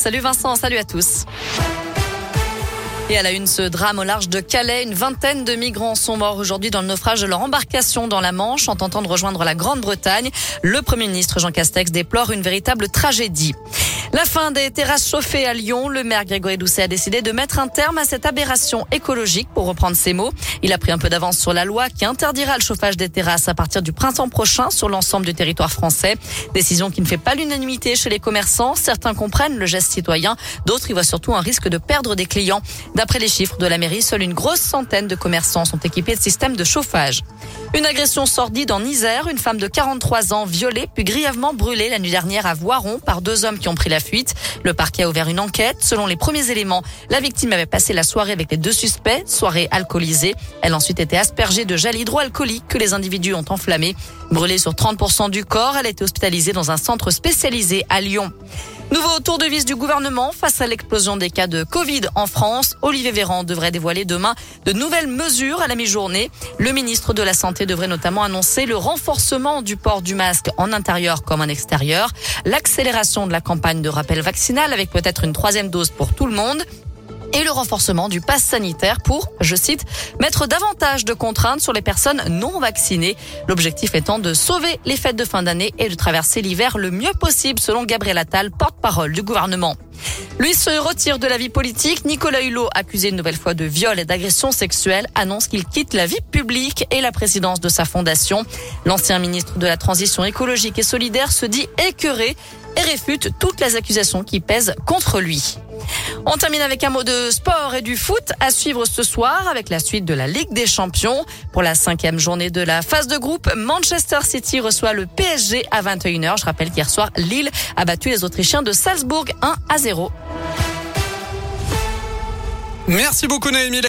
Salut Vincent, salut à tous. Et à la une, ce drame au large de Calais. Une vingtaine de migrants sont morts aujourd'hui dans le naufrage de leur embarcation dans la Manche en tentant de rejoindre la Grande-Bretagne. Le Premier ministre Jean Castex déplore une véritable tragédie. La fin des terrasses chauffées à Lyon. Le maire Grégory Doucet a décidé de mettre un terme à cette aberration écologique, pour reprendre ses mots. Il a pris un peu d'avance sur la loi qui interdira le chauffage des terrasses à partir du printemps prochain sur l'ensemble du territoire français. Décision qui ne fait pas l'unanimité chez les commerçants. Certains comprennent le geste citoyen, d'autres y voient surtout un risque de perdre des clients. D'après les chiffres de la mairie, seule une grosse centaine de commerçants sont équipés de systèmes de chauffage. Une agression sordide en Isère, une femme de 43 ans violée puis grièvement brûlée la nuit dernière à Voiron par deux hommes qui ont pris la fuite. Le parquet a ouvert une enquête. Selon les premiers éléments, la victime avait passé la soirée avec les deux suspects, soirée alcoolisée. Elle a ensuite été aspergée de gel hydroalcoolique que les individus ont enflammé. Brûlée sur 30% du corps, elle a été hospitalisée dans un centre spécialisé à Lyon. Nouveau tour de vis du gouvernement face à l'explosion des cas de Covid en France. Olivier Véran devrait dévoiler demain de nouvelles mesures à la mi-journée. Le ministre de la Santé devrait notamment annoncer le renforcement du port du masque en intérieur comme en extérieur, l'accélération de la campagne de rappel vaccinal avec peut-être une troisième dose pour tout le monde et le renforcement du pass sanitaire pour, je cite, mettre davantage de contraintes sur les personnes non vaccinées. L'objectif étant de sauver les fêtes de fin d'année et de traverser l'hiver le mieux possible, selon Gabriel Attal, porte-parole du gouvernement. Lui se retire de la vie politique. Nicolas Hulot, accusé une nouvelle fois de viol et d'agression sexuelle, annonce qu'il quitte la vie publique et la présidence de sa fondation. L'ancien ministre de la Transition écologique et solidaire se dit écœuré et réfute toutes les accusations qui pèsent contre lui. On termine avec un mot de sport et du foot à suivre ce soir avec la suite de la Ligue des Champions. Pour la cinquième journée de la phase de groupe, Manchester City reçoit le PSG à 21h. Je rappelle qu'hier soir, Lille a battu les Autrichiens de Salzbourg 1 à 0. Merci beaucoup Naomi.